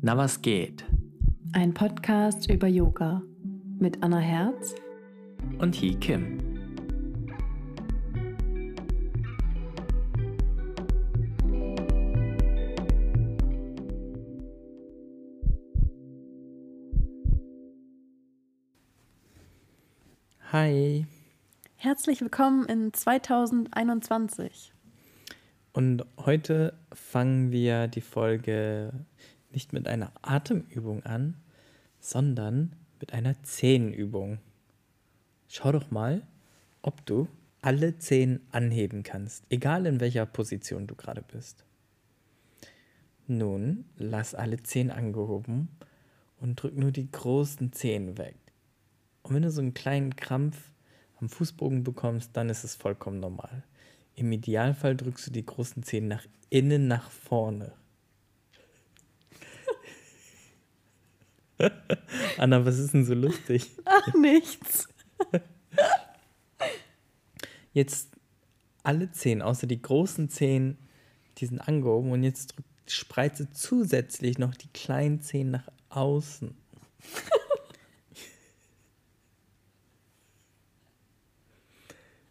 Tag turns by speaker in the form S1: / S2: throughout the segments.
S1: Na was geht?
S2: Ein Podcast über Yoga mit Anna Herz
S1: Und Hee Kim. Hi.
S2: Herzlich willkommen in 2021.
S1: Und heute fangen wir die Folge nicht mit einer Atemübung an, sondern mit einer Zehenübung. Schau doch mal, ob du alle Zehen anheben kannst, egal in welcher Position du gerade bist. Nun lass alle Zehen angehoben und drück nur die großen Zehen weg. Und wenn du so einen kleinen Krampf am Fußbogen bekommst, dann ist es vollkommen normal. Im Idealfall drückst du die großen Zehen nach innen, nach vorne. Anna, was ist denn so lustig?
S2: Ach, nichts.
S1: Jetzt alle Zehen, außer die großen Zehen, die sind angehoben und jetzt spreize zusätzlich noch die kleinen Zehen nach außen.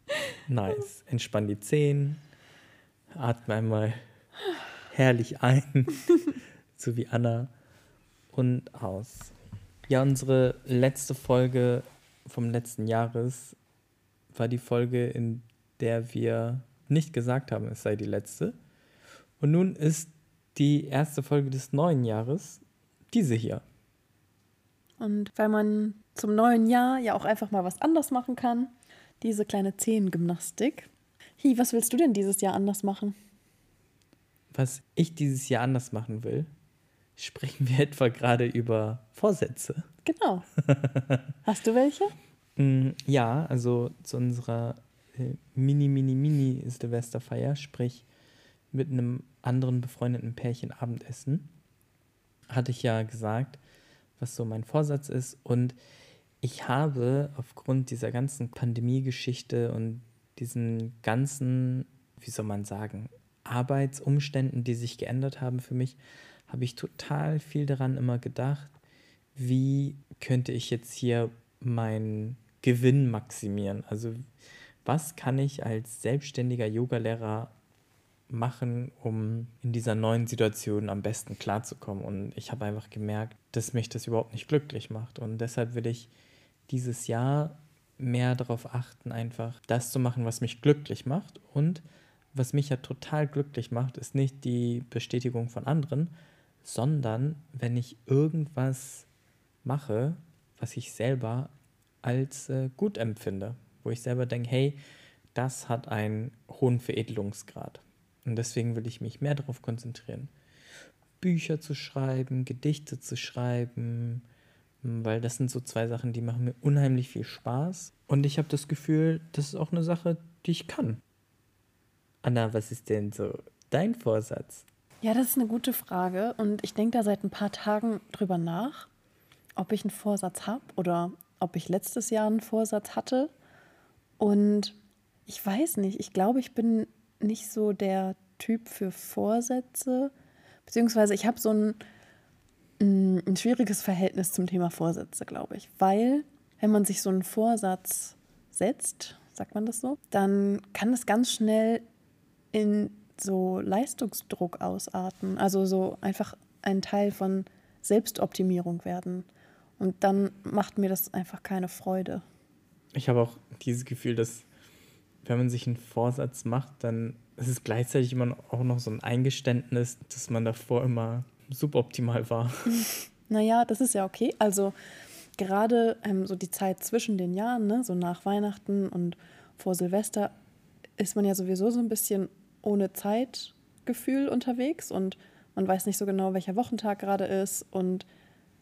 S1: nice. Entspann die Zehen, atme einmal herrlich ein, so wie Anna, und aus. Ja, unsere letzte Folge vom letzten Jahres war die Folge, in der wir nicht gesagt haben, es sei die letzte. Und nun ist die erste Folge des neuen Jahres diese hier.
S2: Und weil man zum neuen Jahr ja auch einfach mal was anders machen kann, diese kleine Zehengymnastik. Hi, was willst du denn dieses Jahr anders machen?
S1: Was ich dieses Jahr anders machen will, sprechen wir etwa gerade über Vorsätze.
S2: Genau. Hast du welche?
S1: Mm, Ja, also zu unserer äh, Mini, Mini, Mini Silvesterfeier, sprich mit einem anderen befreundeten Pärchen Abendessen, hatte ich ja gesagt, was so mein Vorsatz ist. Und ich habe aufgrund dieser ganzen Pandemie-Geschichte und diesen ganzen, wie soll man sagen, Arbeitsumständen, die sich geändert haben für mich, habe ich total viel daran immer gedacht, wie könnte ich jetzt hier meinen Gewinn maximieren? Also was kann ich als selbstständiger Yogalehrer machen, um in dieser neuen Situation am besten klarzukommen? Und ich habe einfach gemerkt, dass mich das überhaupt nicht glücklich macht. Und deshalb will ich dieses Jahr mehr darauf achten, einfach das zu machen, was mich glücklich macht. Und was mich ja total glücklich macht, ist nicht die Bestätigung von anderen, sondern wenn ich irgendwas mache, was ich selber als äh, gut empfinde, wo ich selber denke, hey, das hat einen hohen Veredelungsgrad. Und deswegen will ich mich mehr darauf konzentrieren, Bücher zu schreiben, Gedichte zu schreiben, weil das sind so zwei Sachen, die machen mir unheimlich viel Spaß. Und ich habe das Gefühl, das ist auch eine Sache, die ich kann. Anna, was ist denn so dein Vorsatz?
S2: Ja, das ist eine gute Frage. Und ich denke da seit ein paar Tagen drüber nach, ob ich einen Vorsatz habe oder ob ich letztes Jahr einen Vorsatz hatte. Und ich weiß nicht, ich glaube, ich bin nicht so der Typ für Vorsätze. Beziehungsweise ich habe so ein, mm, ein schwieriges Verhältnis zum Thema Vorsätze, glaube ich. Weil, wenn man sich so einen Vorsatz setzt, sagt man das so, dann kann es ganz schnell in so Leistungsdruck ausarten. Also so einfach ein Teil von Selbstoptimierung werden. Und dann macht mir das einfach keine Freude.
S1: Ich habe auch dieses Gefühl, dass wenn man sich einen Vorsatz macht, dann ist es gleichzeitig immer auch noch so ein Eingeständnis, dass man davor immer suboptimal war.
S2: Naja, das ist ja okay. Also gerade ähm, so die Zeit zwischen den Jahren, ne, so nach Weihnachten und vor Silvester, ist man ja sowieso so ein bisschen ohne Zeitgefühl unterwegs und man weiß nicht so genau, welcher Wochentag gerade ist und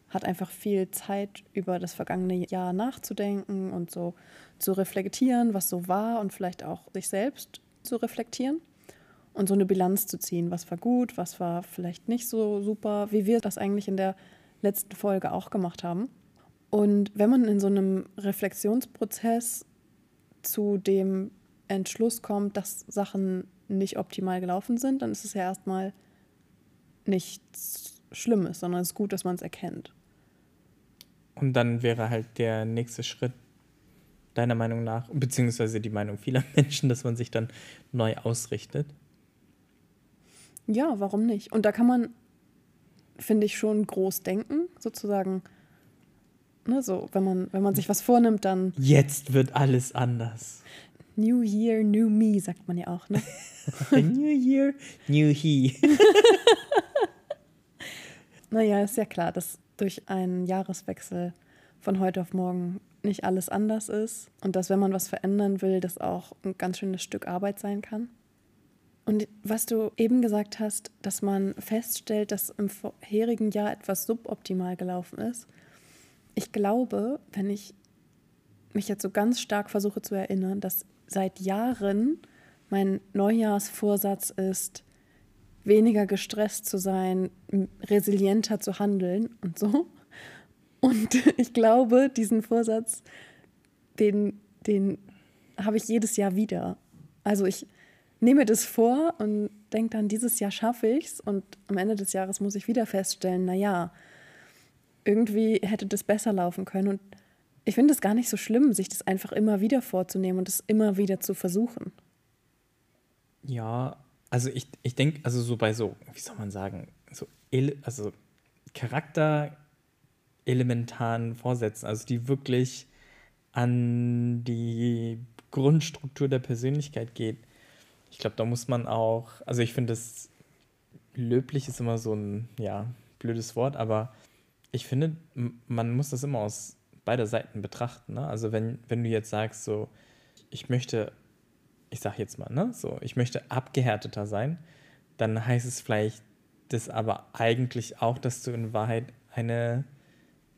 S2: hat einfach viel Zeit über das vergangene Jahr nachzudenken und so zu reflektieren, was so war und vielleicht auch sich selbst zu reflektieren und so eine Bilanz zu ziehen, was war gut, was war vielleicht nicht so super, wie wir das eigentlich in der letzten Folge auch gemacht haben. Und wenn man in so einem Reflexionsprozess zu dem Entschluss kommt, dass Sachen nicht optimal gelaufen sind, dann ist es ja erstmal nichts schlimm ist, sondern es ist gut, dass man es erkennt.
S1: Und dann wäre halt der nächste Schritt, deiner Meinung nach, beziehungsweise die Meinung vieler Menschen, dass man sich dann neu ausrichtet?
S2: Ja, warum nicht? Und da kann man, finde ich, schon groß denken, sozusagen. Ne, so, wenn man, wenn man sich was vornimmt, dann.
S1: Jetzt wird alles anders.
S2: New Year, New Me, sagt man ja auch, ne?
S1: new Year, New He.
S2: naja, ist ja klar, dass durch einen Jahreswechsel von heute auf morgen nicht alles anders ist und dass, wenn man was verändern will, das auch ein ganz schönes Stück Arbeit sein kann. Und was du eben gesagt hast, dass man feststellt, dass im vorherigen Jahr etwas suboptimal gelaufen ist. Ich glaube, wenn ich mich jetzt so ganz stark versuche zu erinnern, dass seit Jahren mein Neujahrsvorsatz ist, weniger gestresst zu sein, resilienter zu handeln und so. Und ich glaube, diesen Vorsatz, den, den habe ich jedes Jahr wieder. Also ich nehme das vor und denke dann, dieses Jahr schaffe ich es. Und am Ende des Jahres muss ich wieder feststellen, naja, irgendwie hätte das besser laufen können. Und ich finde es gar nicht so schlimm, sich das einfach immer wieder vorzunehmen und es immer wieder zu versuchen.
S1: Ja, also ich, ich denke, also so bei so, wie soll man sagen, so, also Charakter elementaren Vorsätzen, also die wirklich an die Grundstruktur der Persönlichkeit geht. Ich glaube, da muss man auch, also ich finde das löblich ist immer so ein, ja, blödes Wort, aber ich finde, man muss das immer aus beider Seiten betrachten. Ne? Also wenn, wenn du jetzt sagst, so, ich möchte, ich sag jetzt mal, ne, so, ich möchte abgehärteter sein, dann heißt es vielleicht das aber eigentlich auch, dass du in Wahrheit eine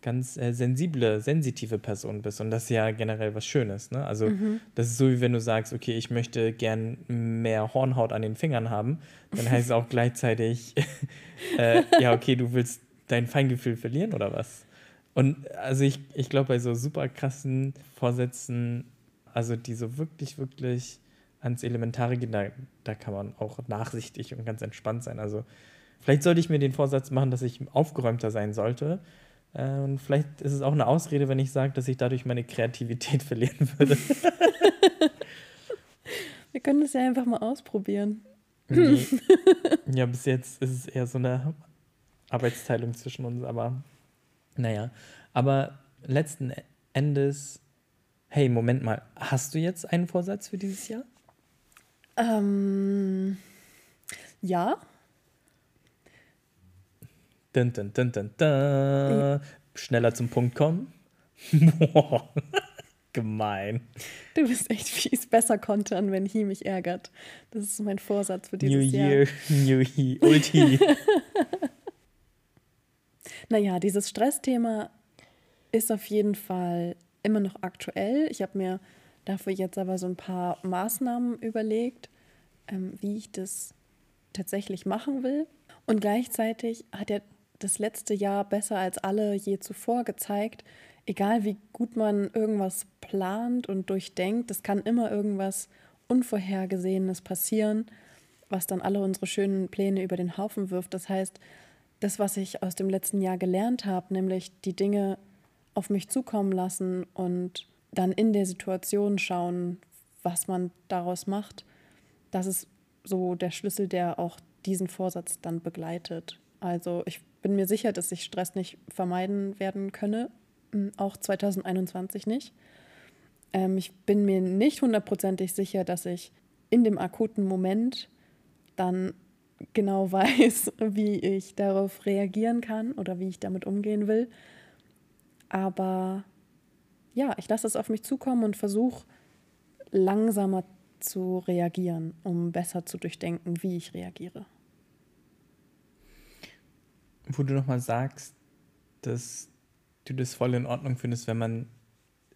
S1: ganz äh, sensible, sensitive Person bist. Und das ist ja generell was Schönes. Ne? Also, mhm. das ist so, wie wenn du sagst, okay, ich möchte gern mehr Hornhaut an den Fingern haben, dann heißt es auch gleichzeitig, äh, ja, okay, du willst dein Feingefühl verlieren oder was? Und also ich, ich glaube, bei so super krassen Vorsätzen, also die so wirklich, wirklich ans Elementare gehen, da, da kann man auch nachsichtig und ganz entspannt sein. Also vielleicht sollte ich mir den Vorsatz machen, dass ich aufgeräumter sein sollte äh, und vielleicht ist es auch eine Ausrede, wenn ich sage, dass ich dadurch meine Kreativität verlieren würde.
S2: Wir können das ja einfach mal ausprobieren.
S1: Nee. Ja, bis jetzt ist es eher so eine Arbeitsteilung zwischen uns, aber naja. Aber letzten Endes, hey, Moment mal, hast du jetzt einen Vorsatz für dieses Jahr?
S2: Ähm, ja.
S1: Dun, dun, dun, dun, dun. Schneller zum Punkt kommen. Gemein.
S2: Du bist echt fies. Besser kontern, wenn He mich ärgert. Das ist mein Vorsatz für dieses
S1: New
S2: Jahr.
S1: Year, New He, Ulti.
S2: naja, dieses Stressthema ist auf jeden Fall immer noch aktuell. Ich habe mir dafür jetzt aber so ein paar Maßnahmen überlegt, ähm, wie ich das tatsächlich machen will. Und gleichzeitig hat ja das letzte Jahr besser als alle je zuvor gezeigt, egal wie gut man irgendwas plant und durchdenkt, es kann immer irgendwas Unvorhergesehenes passieren, was dann alle unsere schönen Pläne über den Haufen wirft. Das heißt, das, was ich aus dem letzten Jahr gelernt habe, nämlich die Dinge auf mich zukommen lassen und dann in der Situation schauen, was man daraus macht, das ist so der Schlüssel, der auch diesen Vorsatz dann begleitet. Also ich bin mir sicher, dass ich Stress nicht vermeiden werden könne, hm, auch 2021 nicht. Ähm, ich bin mir nicht hundertprozentig sicher, dass ich in dem akuten Moment dann genau weiß, wie ich darauf reagieren kann oder wie ich damit umgehen will. Aber ja, ich lasse es auf mich zukommen und versuche langsamer zu reagieren, um besser zu durchdenken, wie ich reagiere
S1: wo du nochmal sagst, dass du das voll in Ordnung findest, wenn man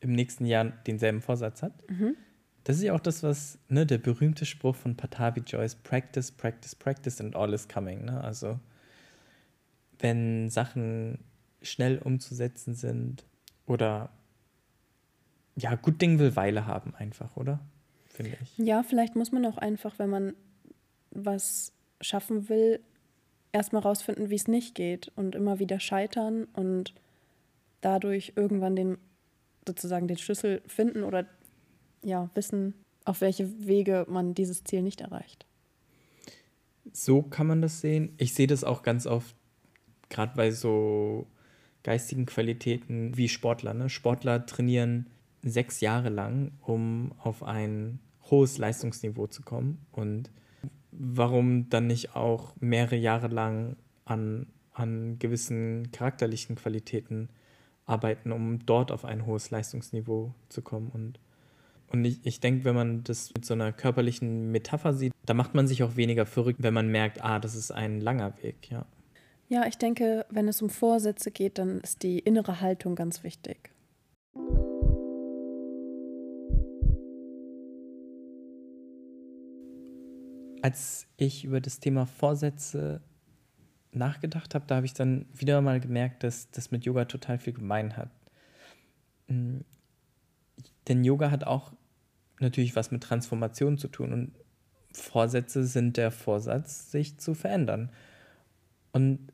S1: im nächsten Jahr denselben Vorsatz hat. Mhm. Das ist ja auch das, was ne, der berühmte Spruch von Patavi Joyce, Practice, Practice, Practice and all is coming. Ne? Also wenn Sachen schnell umzusetzen sind oder ja, gut Ding will Weile haben einfach, oder? Finde ich.
S2: Ja, vielleicht muss man auch einfach, wenn man was schaffen will, erstmal rausfinden, wie es nicht geht und immer wieder scheitern und dadurch irgendwann den sozusagen den Schlüssel finden oder ja, wissen, auf welche Wege man dieses Ziel nicht erreicht.
S1: So kann man das sehen. Ich sehe das auch ganz oft, gerade bei so geistigen Qualitäten wie Sportler. Ne? Sportler trainieren sechs Jahre lang, um auf ein hohes Leistungsniveau zu kommen. Und warum dann nicht auch mehrere Jahre lang an, an gewissen charakterlichen Qualitäten arbeiten, um dort auf ein hohes Leistungsniveau zu kommen? Und, und ich, ich denke, wenn man das mit so einer körperlichen Metapher sieht, da macht man sich auch weniger verrückt, wenn man merkt, ah, das ist ein langer Weg, ja.
S2: Ja, ich denke, wenn es um Vorsätze geht, dann ist die innere Haltung ganz wichtig.
S1: Als ich über das Thema Vorsätze nachgedacht habe, da habe ich dann wieder mal gemerkt, dass das mit Yoga total viel gemein hat. Hm, denn Yoga hat auch natürlich was mit Transformation zu tun und Vorsätze sind der Vorsatz, sich zu verändern. Und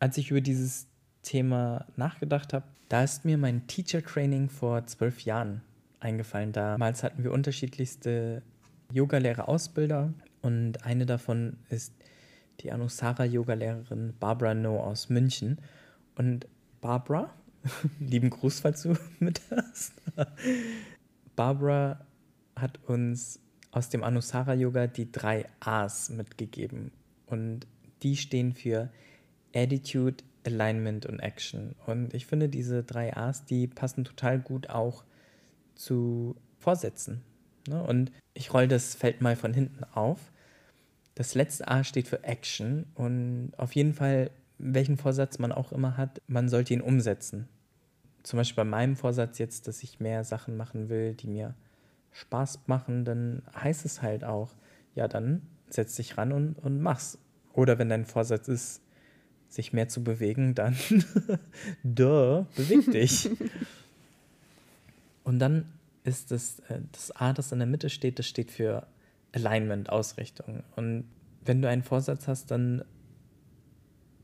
S1: als ich über dieses Thema nachgedacht habe, da ist mir mein Teacher Training vor zwölf Jahren eingefallen. Damals hatten wir unterschiedlichste Yogalehrer-Ausbilder und eine davon ist die Anusara-Yoga-Lehrerin Barbara No aus München. Und Barbara, lieben Gruß, falls du mit hast. Barbara hat uns aus dem Anusara-Yoga die drei A's mitgegeben. Und die stehen für Attitude, Alignment und Action. Und ich finde, diese drei A's, die passen total gut auch zu Vorsätzen. Ne? Und ich roll das Feld mal von hinten auf. Das letzte A steht für Action und auf jeden Fall, welchen Vorsatz man auch immer hat, man sollte ihn umsetzen. Zum Beispiel bei meinem Vorsatz jetzt, dass ich mehr Sachen machen will, die mir Spaß machen, dann heißt es halt auch, ja, dann setz dich ran und, und mach's. Oder wenn dein Vorsatz ist, sich mehr zu bewegen, dann duh, beweg dich. Und dann ist das, äh, das A, das in der Mitte steht, das steht für Alignment, Ausrichtung. Und wenn du einen Vorsatz hast, dann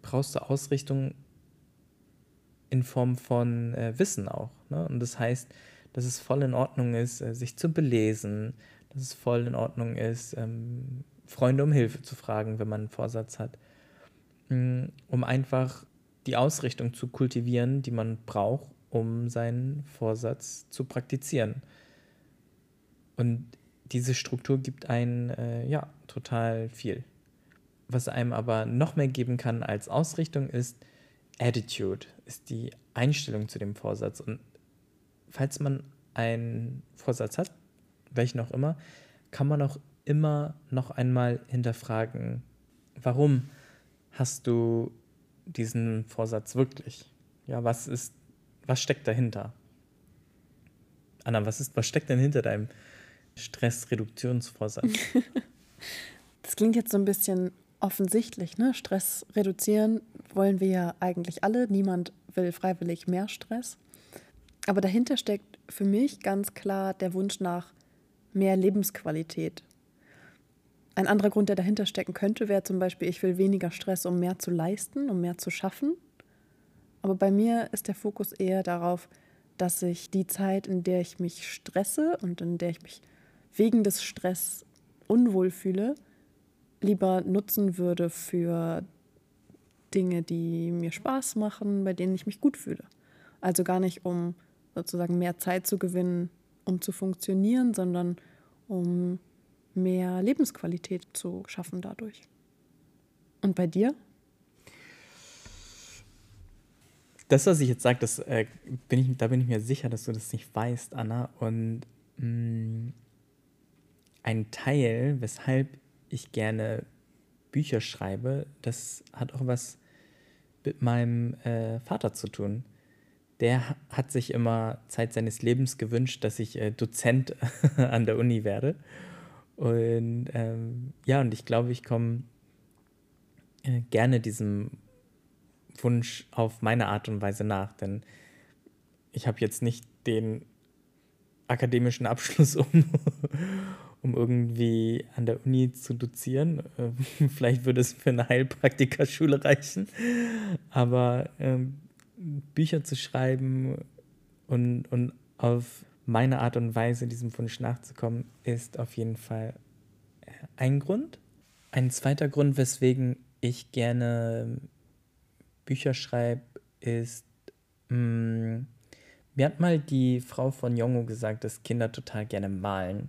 S1: brauchst du Ausrichtung in Form von äh, Wissen auch. Ne? Und das heißt, dass es voll in Ordnung ist, äh, sich zu belesen, dass es voll in Ordnung ist, ähm, Freunde um Hilfe zu fragen, wenn man einen Vorsatz hat um einfach die Ausrichtung zu kultivieren, die man braucht, um seinen Vorsatz zu praktizieren. Und diese Struktur gibt einen äh, ja total viel. Was einem aber noch mehr geben kann als Ausrichtung ist Attitude, ist die Einstellung zu dem Vorsatz. Und falls man einen Vorsatz hat, welchen auch immer, kann man auch immer noch einmal hinterfragen, warum hast du diesen Vorsatz wirklich? Ja, was ist, was steckt dahinter? Anna, was ist, was steckt denn hinter deinem Stressreduktionsvorsatz?
S2: das klingt jetzt so ein bisschen offensichtlich, ne? Stress reduzieren wollen wir ja eigentlich alle. Niemand will freiwillig mehr Stress. Aber dahinter steckt für mich ganz klar der Wunsch nach mehr Lebensqualität, ein anderer Grund, der dahinter stecken könnte, wäre zum Beispiel, ich will weniger Stress, um mehr zu leisten, um mehr zu schaffen. Aber bei mir ist der Fokus eher darauf, dass ich die Zeit, in der ich mich stresse und in der ich mich wegen des Stress unwohl fühle, lieber nutzen würde für Dinge, die mir Spaß machen, bei denen ich mich gut fühle. Also gar nicht, um sozusagen mehr Zeit zu gewinnen, um zu funktionieren, sondern um mehr Lebensqualität zu schaffen dadurch. Und bei dir?
S1: Das, was ich jetzt sage, das, äh, bin ich, da bin ich mir sicher, dass du das nicht weißt, Anna. Und mh, mm, ein Teil, weshalb ich gerne Bücher schreibe, das hat auch was mit meinem äh, Vater zu tun. Der hat sich immer Zeit seines Lebens gewünscht, dass ich äh, Dozent an der Uni werde. Und ähm, ja, und ich glaube, ich komme äh, gerne diesem Wunsch auf meine Art und Weise nach, denn ich habe jetzt nicht den akademischen Abschluss, um, um irgendwie an der Uni zu dozieren. Äh, vielleicht würde es für eine Heilpraktikerschule reichen. Aber ähm, Bücher zu schreiben und, und auf meine Art und Weise diesem Wunsch nachzukommen, ist auf jeden Fall äh, ein Grund. Ein zweiter Grund, weswegen ich gerne Bücher schreibe, ist, mh, mm, mir hat mal die Frau von Jongo gesagt, dass Kinder total gerne malen.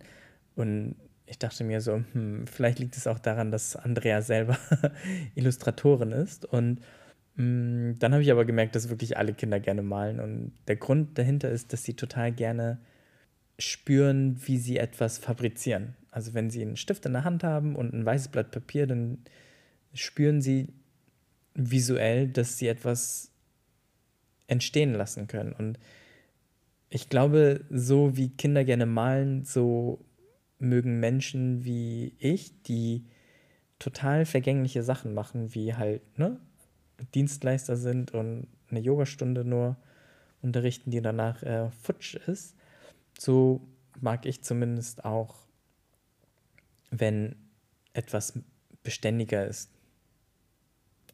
S1: Und ich dachte mir so, hm, vielleicht liegt es auch daran, dass Andrea selber Illustratorin ist. Und dann habe ich aber gemerkt, dass wirklich alle Kinder gerne malen. Und der Grund dahinter ist, dass sie total gerne spüren, wie sie etwas fabrizieren. Also wenn sie einen Stift in der Hand haben und ein weißes Blatt Papier, dann spüren sie visuell, dass sie etwas entstehen lassen können. Und ich glaube, so wie Kinder gerne malen, so mögen Menschen wie ich, die total vergängliche Sachen machen, wie halt ne, Dienstleister sind und eine Yogastunde nur unterrichten, die danach äh, futsch ist, so mag ich zumindest auch, wenn etwas beständiger ist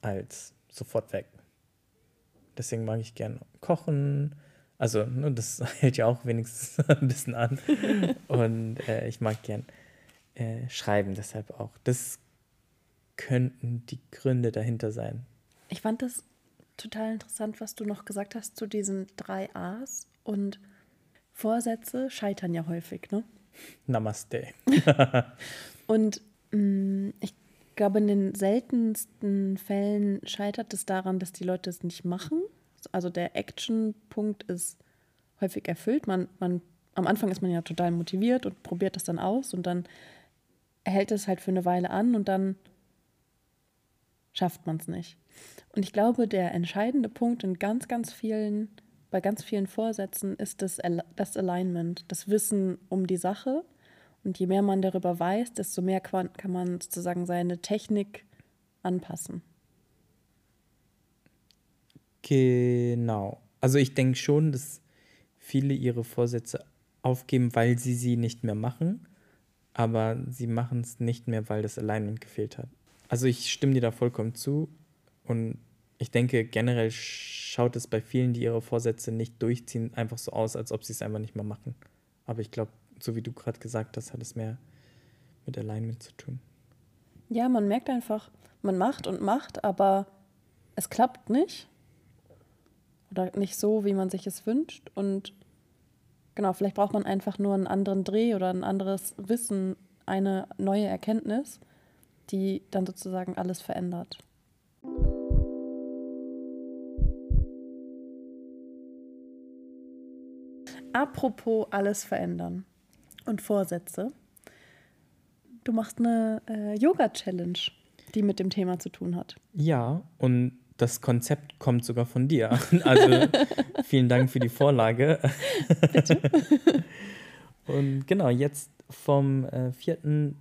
S1: als sofort weg. Deswegen mag ich gern kochen. Also, ne, das hält ja auch wenigstens ein bisschen an. Und äh, ich mag gern äh, schreiben, deshalb auch. Das könnten die Gründe dahinter sein.
S2: Ich fand das total interessant, was du noch gesagt hast zu diesen drei A's. Und Vorsätze scheitern ja häufig, ne?
S1: Namaste.
S2: und mh, mm, ich glaube, in den seltensten Fällen scheitert es daran, dass die Leute es nicht machen. Also der Action-Punkt ist häufig erfüllt. Man, man, am Anfang ist man ja total motiviert und probiert das dann aus und dann hält es halt für eine Weile an und dann schafft man es nicht. Und ich glaube, der entscheidende Punkt in ganz, ganz vielen, bei ganz vielen Vorsätzen ist das, das Alignment, das Wissen um die Sache und je mehr man darüber weiß, desto mehr kann man sozusagen seine Technik anpassen.
S1: Genau. Also ich denke schon, dass viele ihre Vorsätze aufgeben, weil sie sie nicht mehr machen, aber sie machen es nicht mehr, weil das Alignment gefehlt hat. Also ich stimme dir da vollkommen zu und ich denke generell schaut es bei vielen, die ihre Vorsätze nicht durchziehen, einfach so aus, als ob sie es einfach nicht mehr machen. Aber ich glaube, so wie du gerade gesagt hast, hat es mehr mit Alignment zu tun.
S2: Ja, man merkt einfach, man macht und macht, aber es klappt nicht. Oder nicht so, wie man sich es wünscht. Und genau, vielleicht braucht man einfach nur einen anderen Dreh oder ein anderes Wissen, eine neue Erkenntnis, die dann sozusagen alles verändert. Apropos alles verändern und Vorsätze. Du machst eine äh, Yoga-Challenge, die mit dem Thema zu tun hat.
S1: Ja, und das Konzept kommt sogar von dir. Also vielen Dank für die Vorlage. Bitte. Und genau, jetzt vom äh, 4.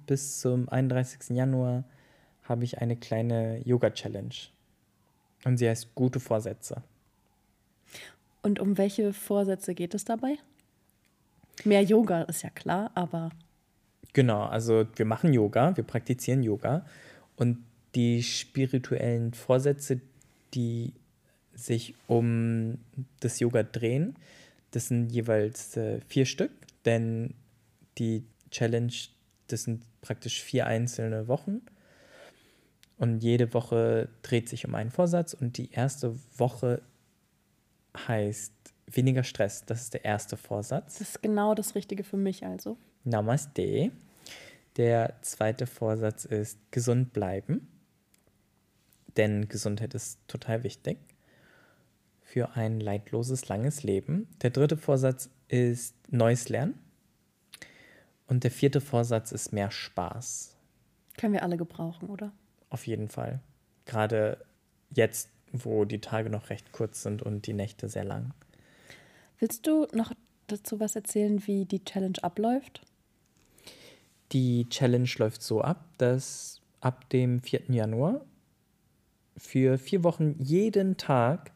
S1: bis zum 31. Januar habe ich eine kleine Yoga-Challenge. Und sie heißt Gute Vorsätze.
S2: Und um welche Vorsätze geht es dabei? Mehr Yoga ist ja klar, aber.
S1: Genau, also wir machen Yoga, wir praktizieren Yoga und die spirituellen Vorsätze, die sich um das Yoga drehen, das sind jeweils äh, vier Stück, denn die Challenge, das sind praktisch vier einzelne Wochen. Und jede Woche dreht sich um einen Vorsatz und die erste Woche heißt weniger Stress. Das ist der erste Vorsatz.
S2: Das ist genau das Richtige für mich also.
S1: Namaste. Der zweite Vorsatz ist gesund bleiben. Denn Gesundheit ist total wichtig für ein leidloses, langes Leben. Der dritte Vorsatz ist Neues Lernen. Und der vierte Vorsatz ist mehr Spaß.
S2: Können wir alle gebrauchen, oder?
S1: Auf jeden Fall. Gerade jetzt, wo die Tage noch recht kurz sind und die Nächte sehr lang.
S2: Willst du noch dazu was erzählen, wie die Challenge abläuft?
S1: Die Challenge läuft so ab, dass ab dem 4. Januar für vier Wochen jeden Tag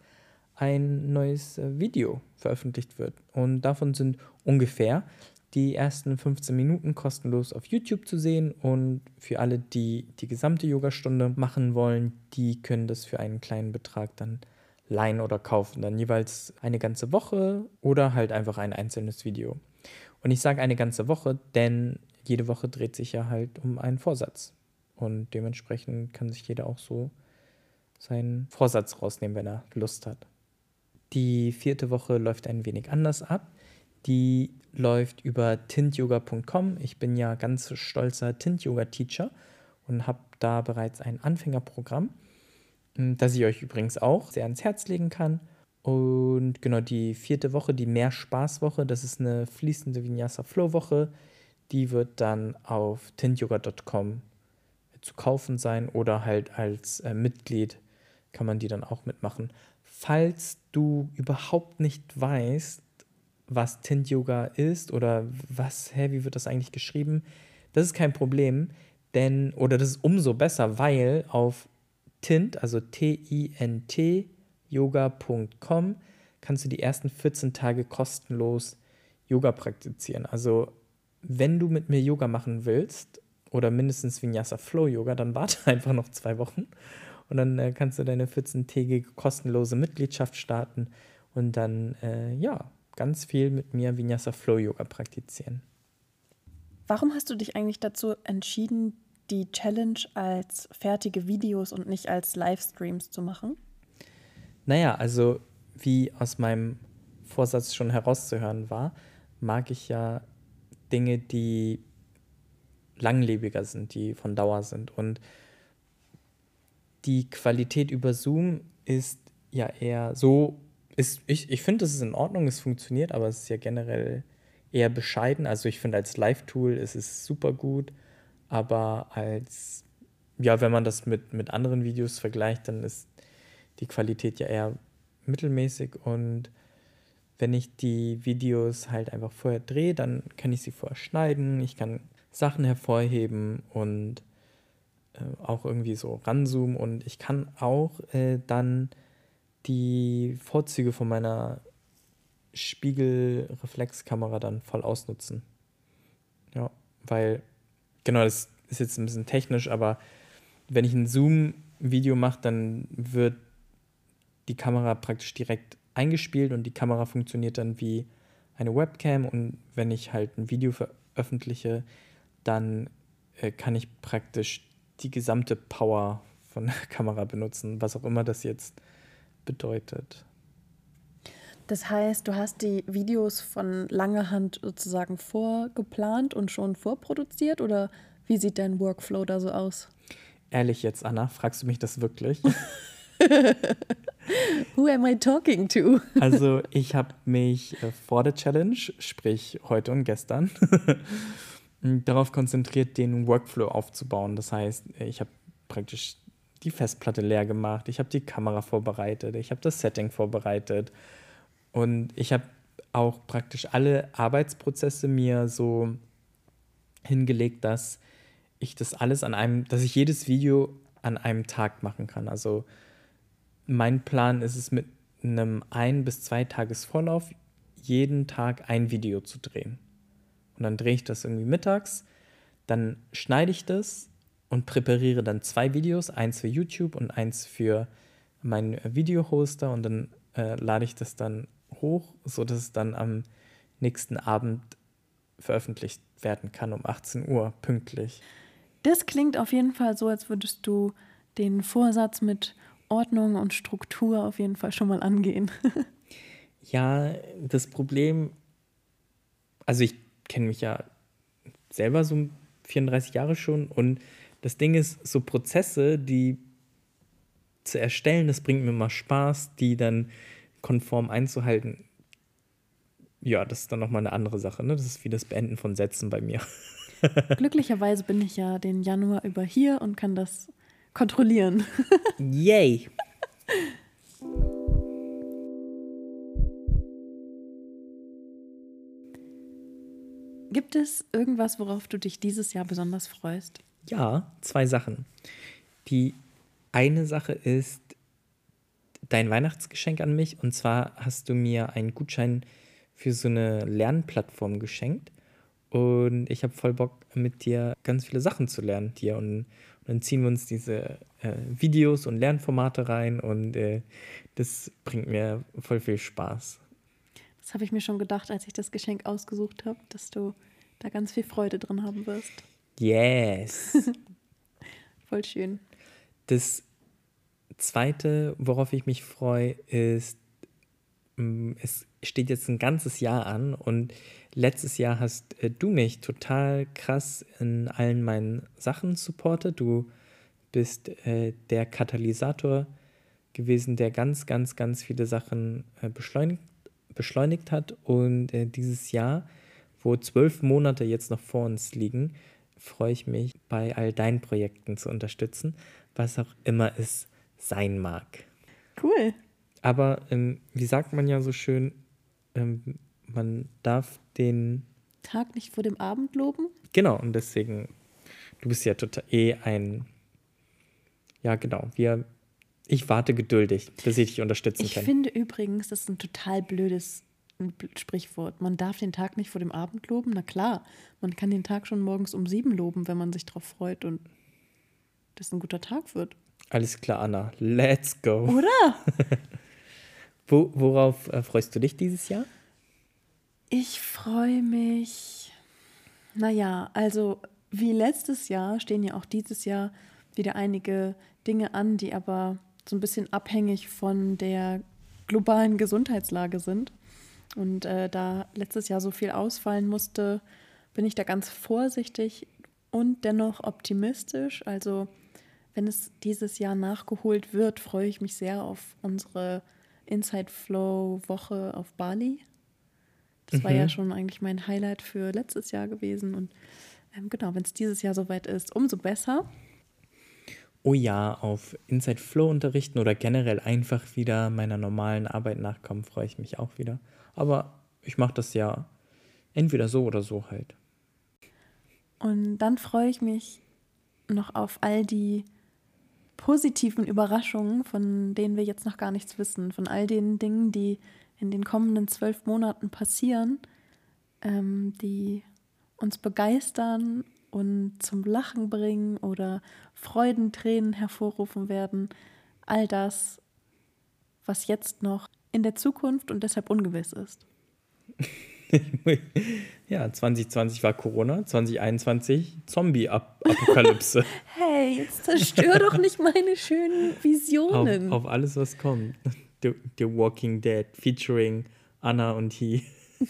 S1: ein neues äh, Video veröffentlicht wird. Und davon sind ungefähr die ersten 15 Minuten kostenlos auf YouTube zu sehen und für alle, die die gesamte Yogastunde machen wollen, die können das für einen kleinen Betrag dann leihen oder kaufen. Dann jeweils eine ganze Woche oder halt einfach ein einzelnes Video. Und ich sage eine ganze Woche, denn jede Woche dreht sich ja halt um einen Vorsatz. Und dementsprechend kann sich jeder auch so seinen Vorsatz rausnehmen, wenn er Lust hat. Die vierte Woche läuft ein wenig anders ab. Die läuft über tintyoga.com. Ich bin ja ganz stolzer Tint-Yoga-Teacher und habe da bereits ein Anfängerprogramm, hm, das ich euch übrigens auch sehr ans Herz legen kann. Und genau die vierte Woche, die Mehr-Spaß-Woche, das ist eine fließende Vinyasa-Flow-Woche. Die wird dann auf tintyoga.com zu kaufen sein oder halt als äh, Mitglied kann man die dann auch mitmachen. Falls du überhaupt nicht weißt, was Tint Yoga ist oder was, hä, wie wird das eigentlich geschrieben? Das ist kein Problem, denn, oder das ist umso besser, weil auf Tint, also T-I-N-T, yoga.com, kannst du die ersten 14 Tage kostenlos Yoga praktizieren. Also, wenn du mit mir Yoga machen willst oder mindestens Vinyasa Flow Yoga, dann warte einfach noch zwei Wochen und dann äh, kannst du deine 14-tägige kostenlose Mitgliedschaft starten und dann, äh, ja, ganz viel mit mir Vinyasa Flow Yoga praktizieren.
S2: Warum hast du dich eigentlich dazu entschieden, die Challenge als fertige Videos und nicht als Livestreams zu machen?
S1: Naja, also wie aus meinem Vorsatz schon herauszuhören war, mag ich ja Dinge, die langlebiger sind, die von Dauer sind. Und die Qualität über Zoom ist ja eher so ist, ich, ich finde, es ist in Ordnung, es funktioniert, aber es ist ja generell eher bescheiden. Also ich finde, als Live-Tool ist es super gut, aber als, ja, wenn man das mit, mit anderen Videos vergleicht, dann ist die Qualität ja eher mittelmäßig und wenn ich die Videos halt einfach vorher drehe, dann kann ich sie vorher schneiden, ich kann Sachen hervorheben und äh, auch irgendwie so ranzoomen und ich kann auch äh, dann die Vorzüge von meiner Spiegelreflexkamera dann voll ausnutzen. Ja, weil, genau, das ist jetzt ein bisschen technisch, aber wenn ich ein Zoom-Video mache, dann wird die Kamera praktisch direkt eingespielt und die Kamera funktioniert dann wie eine Webcam und wenn ich halt ein Video veröffentliche, dann äh, kann ich praktisch die gesamte Power von der Kamera benutzen, was auch immer das jetzt bedeutet.
S2: Das heißt, du hast die Videos von langer Hand sozusagen vorgeplant und schon vorproduziert oder wie sieht dein Workflow da so aus?
S1: Ehrlich jetzt, Anna, fragst du mich das wirklich?
S2: Who am I talking to?
S1: also ich habe mich äh, vor der Challenge, sprich heute und gestern, darauf konzentriert, den Workflow aufzubauen. Das heißt, ich habe praktisch die Festplatte leer gemacht, ich habe die Kamera vorbereitet, ich habe das Setting vorbereitet und ich habe auch praktisch alle Arbeitsprozesse mir so hingelegt, dass ich das alles an einem, dass ich jedes Video an einem Tag machen kann. Also mein Plan ist es mit einem ein bis zwei Tages Vorlauf jeden Tag ein Video zu drehen. Und dann drehe ich das irgendwie mittags, dann schneide ich das und präpariere dann zwei Videos, eins für YouTube und eins für meinen Videohoster und dann äh, lade ich das dann hoch, sodass es dann am nächsten Abend veröffentlicht werden kann um 18 Uhr pünktlich.
S2: Das klingt auf jeden Fall so, als würdest du den Vorsatz mit Ordnung und Struktur auf jeden Fall schon mal angehen.
S1: ja, das Problem, also ich kenne mich ja selber so 34 Jahre schon und das Ding ist, so Prozesse, die zu erstellen, das bringt mir mal Spaß, die dann konform einzuhalten. Ja, das ist dann nochmal eine andere Sache. Ne? Das ist wie das Beenden von Sätzen bei mir.
S2: Glücklicherweise bin ich ja den Januar über hier und kann das kontrollieren.
S1: Yay!
S2: Gibt es irgendwas, worauf du dich dieses Jahr besonders freust?
S1: Ja, zwei Sachen. Die eine Sache ist dein Weihnachtsgeschenk an mich. Und zwar hast du mir einen Gutschein für so eine Lernplattform geschenkt. und ich habe voll Bock, mit dir ganz viele Sachen zu lernen hier. Und, und dann ziehen wir uns diese äh, Videos und Lernformate rein und äh, das bringt mir voll viel Spaß.
S2: Das habe ich mir schon gedacht, als ich das Geschenk ausgesucht habe, dass du da ganz viel Freude drin haben wirst.
S1: Yes.
S2: voll schön.
S1: Das zweite, worauf ich mich freue, ist, mm, es steht jetzt ein ganzes Jahr an und letztes Jahr hast äh, du mich total krass in allen meinen Sachen supportet. Du bist äh, der Katalysator gewesen, der ganz, ganz, ganz viele Sachen äh, beschleunigt, beschleunigt hat. Und äh, dieses Jahr, wo zwölf Monate jetzt noch vor uns liegen, freue ich mich, bei all deinen Projekten zu unterstützen, was auch immer es sein mag.
S2: Cool.
S1: Aber ähm, wie sagt man ja so schön, ähm, man darf den
S2: Tag nicht vor dem Abend loben.
S1: Genau, und deswegen, du bist ja total eh ein, ja genau, wir, ich warte geduldig, bis ich dich unterstützen
S2: ich
S1: kann.
S2: Ich finde übrigens, das ist ein total blödes Sprichwort. Man darf den Tag nicht vor dem Abend loben. Na klar, man kann den Tag schon morgens um sieben loben, wenn man sich darauf freut und das ein guter Tag wird.
S1: Alles klar, Anna. Let's go.
S2: Oder?
S1: Wo, worauf äh, freust du dich dieses Jahr?
S2: Ich freue mich. Naja, also wie letztes Jahr stehen ja auch dieses Jahr wieder einige Dinge an, die aber so ein bisschen abhängig von der globalen Gesundheitslage sind. Und äh, da letztes Jahr so viel ausfallen musste, bin ich da ganz vorsichtig und dennoch optimistisch. Also wenn es dieses Jahr nachgeholt wird, freue ich mich sehr auf unsere Inside Flow Woche auf Bali. Das mhm. war ja mhm. schon eigentlich mein Highlight für letztes Jahr gewesen. Und ähm, genau, wenn es dieses Jahr soweit ist, umso besser.
S1: Oh ja, auf Inside Flow unterrichten oder generell einfach wieder meiner normalen Arbeit nachkommen, freue ich mich auch wieder. Aber ich mache das ja entweder so oder so halt.
S2: Und dann freue ich mich noch auf all die positiven Überraschungen, von denen wir jetzt noch gar nichts wissen, von all den Dingen, die in den kommenden zwölf Monaten passieren, ähm, die uns begeistern und zum Lachen bringen oder Freudentränen hervorrufen werden. All das, was jetzt noch in der Zukunft und deshalb ungewiss ist.
S1: ja, 2020 war Corona, 2021 Zombie-Apokalypse.
S2: hey, jetzt zerstör doch nicht meine schönen Visionen.
S1: Auf, auf alles, was kommt. The, The, Walking Dead featuring Anna und He.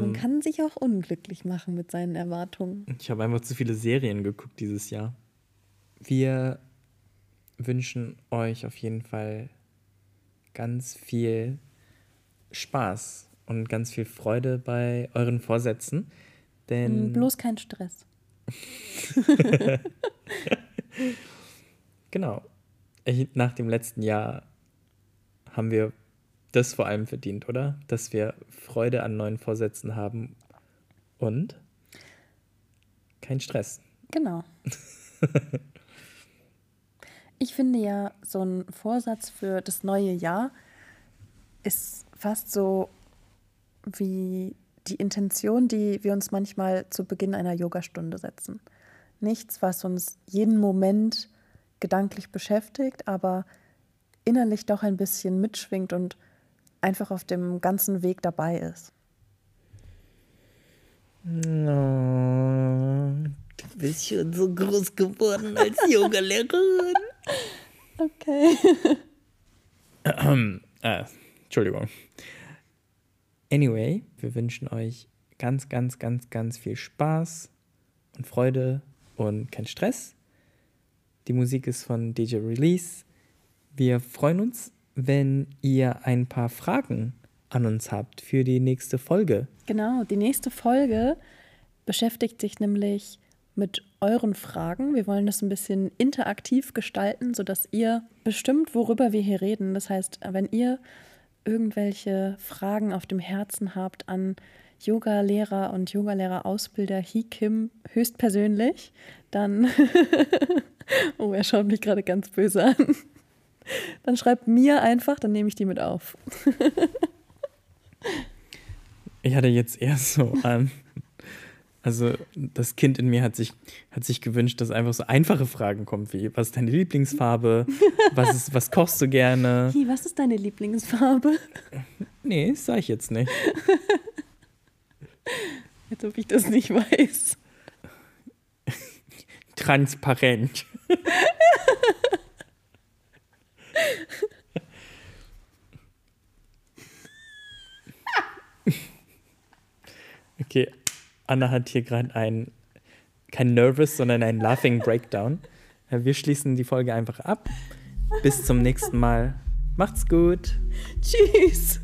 S2: Man kann sich auch unglücklich machen mit seinen Erwartungen.
S1: Ich habe einfach zu viele Serien geguckt dieses Jahr. Wir wünschen euch auf jeden Fall ganz viel Spaß und ganz viel Freude bei euren Vorsätzen. Denn
S2: Bloß kein Stress.
S1: genau. Nach dem letzten Jahr haben wir das vor allem verdient, oder? Dass wir Freude an neuen Vorsätzen haben und kein Stress.
S2: Genau. Ich finde ja, so ein Vorsatz für das neue Jahr ist fast so wie die Intention, die wir uns manchmal zu Beginn einer Yogastunde setzen. Nichts, was uns jeden Moment gedanklich beschäftigt, aber innerlich doch ein bisschen mitschwingt und einfach auf dem ganzen Weg dabei ist.
S1: Oh, du bist schon so groß geworden als Yogalehrerin.
S2: Okay.
S1: äh, Entschuldigung. Anyway, wir wünschen euch ganz, ganz, ganz, ganz viel Spaß und Freude und kein Stress. Die Musik ist von DJ Release. Wir freuen uns, wenn ihr ein paar Fragen an uns habt für die nächste Folge.
S2: Genau, die nächste Folge beschäftigt sich nämlich mit euren Fragen. Wir wollen das ein bisschen interaktiv gestalten, sodass ihr bestimmt, worüber wir hier reden. Das heißt, wenn ihr irgendwelche Fragen auf dem Herzen habt an Yoga-Lehrer und Yoga-Lehrer-Ausbilder Hikim höchstpersönlich, dann, oh, er schaut mich gerade ganz böse an, dann schreibt mir einfach, dann nehme ich die mit auf.
S1: Ich hatte jetzt eher so an. Also das Kind in mir hat sich, hat sich gewünscht, dass einfach so einfache Fragen kommen wie, was ist deine Lieblingsfarbe? Was, ist, was kochst du gerne?
S2: Hi, was ist deine Lieblingsfarbe?
S1: Nee, das sag ich jetzt nicht.
S2: Als ob ich das nicht weiß.
S1: Transparent. okay, Anna hat hier gerade ein, kein Nervous, sondern ein Laughing Breakdown. Wir schließen die Folge einfach ab. Bis zum nächsten Mal. Macht's gut.
S2: Tschüss.